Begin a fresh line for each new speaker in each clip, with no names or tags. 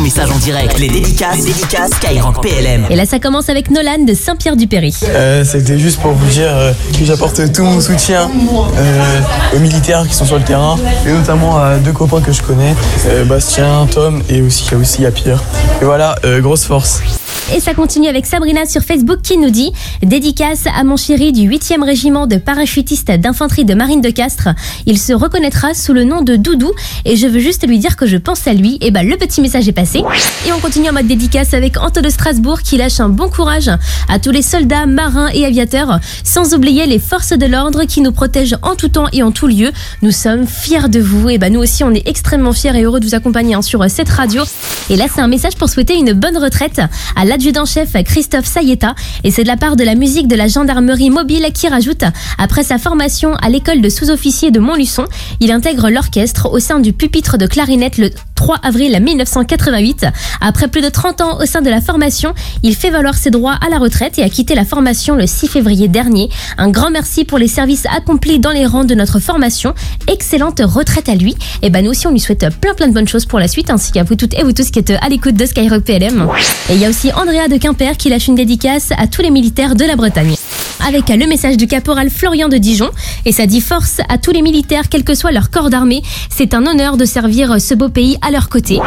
ton message en direct. Les dédicaces, les dédicaces Skyrock PLM.
Et là, ça commence avec Nolan de Saint-Pierre-du-Péry.
Euh, C'était juste pour vous dire euh, que j'apporte tout mon soutien euh, aux militaires qui sont sur le terrain et notamment à deux copains que je connais, euh, Bastien, Tom et aussi, il y a aussi à Pierre. Et voilà, euh, grosse force.
Et ça continue avec Sabrina sur Facebook qui nous dit Dédicace à mon chéri du 8e régiment de parachutistes d'infanterie de marine de Castres. Il se reconnaîtra sous le nom de Doudou et je veux juste lui dire que je pense à lui. Et bah le petit message est passé. Et on continue en mode dédicace avec Anto de Strasbourg qui lâche un bon courage à tous les soldats, marins et aviateurs, sans oublier les forces de l'ordre qui nous protègent en tout temps et en tout lieu. Nous sommes fiers de vous. Et bah nous aussi on est extrêmement fiers et heureux de vous accompagner hein, sur cette radio. Et là c'est un message pour souhaiter une bonne retraite à l'adjudant-chef Christophe Sayeta. Et c'est de la part de la musique de la gendarmerie mobile qui rajoute, après sa formation à l'école de sous-officiers de Montluçon, il intègre l'orchestre au sein du pupitre de clarinette le 3 avril 1988. Après plus de 30 ans au sein de la formation, il fait valoir ses droits à la retraite et a quitté la formation le 6 février dernier. Un grand merci pour les services accomplis dans les rangs de notre formation. Excellente retraite à lui. Et ben nous aussi on lui souhaite plein plein de bonnes choses pour la suite ainsi qu'à vous toutes et vous tous qui êtes à l'écoute de Skyrock PLM. Et il y a aussi Andrea de Quimper qui lâche une dédicace à tous les militaires de la Bretagne. Avec le message du caporal Florian de Dijon et ça dit force à tous les militaires quel que soit leur corps d'armée. C'est un honneur de servir ce beau pays à leur côté.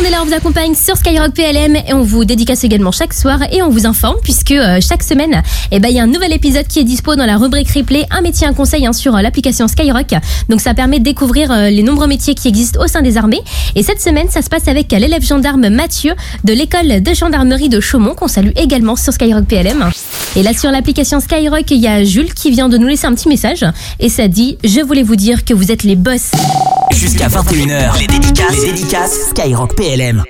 On est là, on vous accompagne sur Skyrock PLM et on vous dédicace également chaque soir et on vous informe puisque euh, chaque semaine, eh ben, il y a un nouvel épisode qui est dispo dans la rubrique replay, un métier, un conseil hein, sur euh, l'application Skyrock. Donc ça permet de découvrir euh, les nombreux métiers qui existent au sein des armées. Et cette semaine, ça se passe avec l'élève gendarme Mathieu de l'école de gendarmerie de Chaumont qu'on salue également sur Skyrock PLM. Et là sur l'application Skyrock, il y a Jules qui vient de nous laisser un petit message et ça dit Je voulais vous dire que vous êtes les boss.
Jusqu'à 21h, les dédicaces, les dédicaces. Skyrock PLM.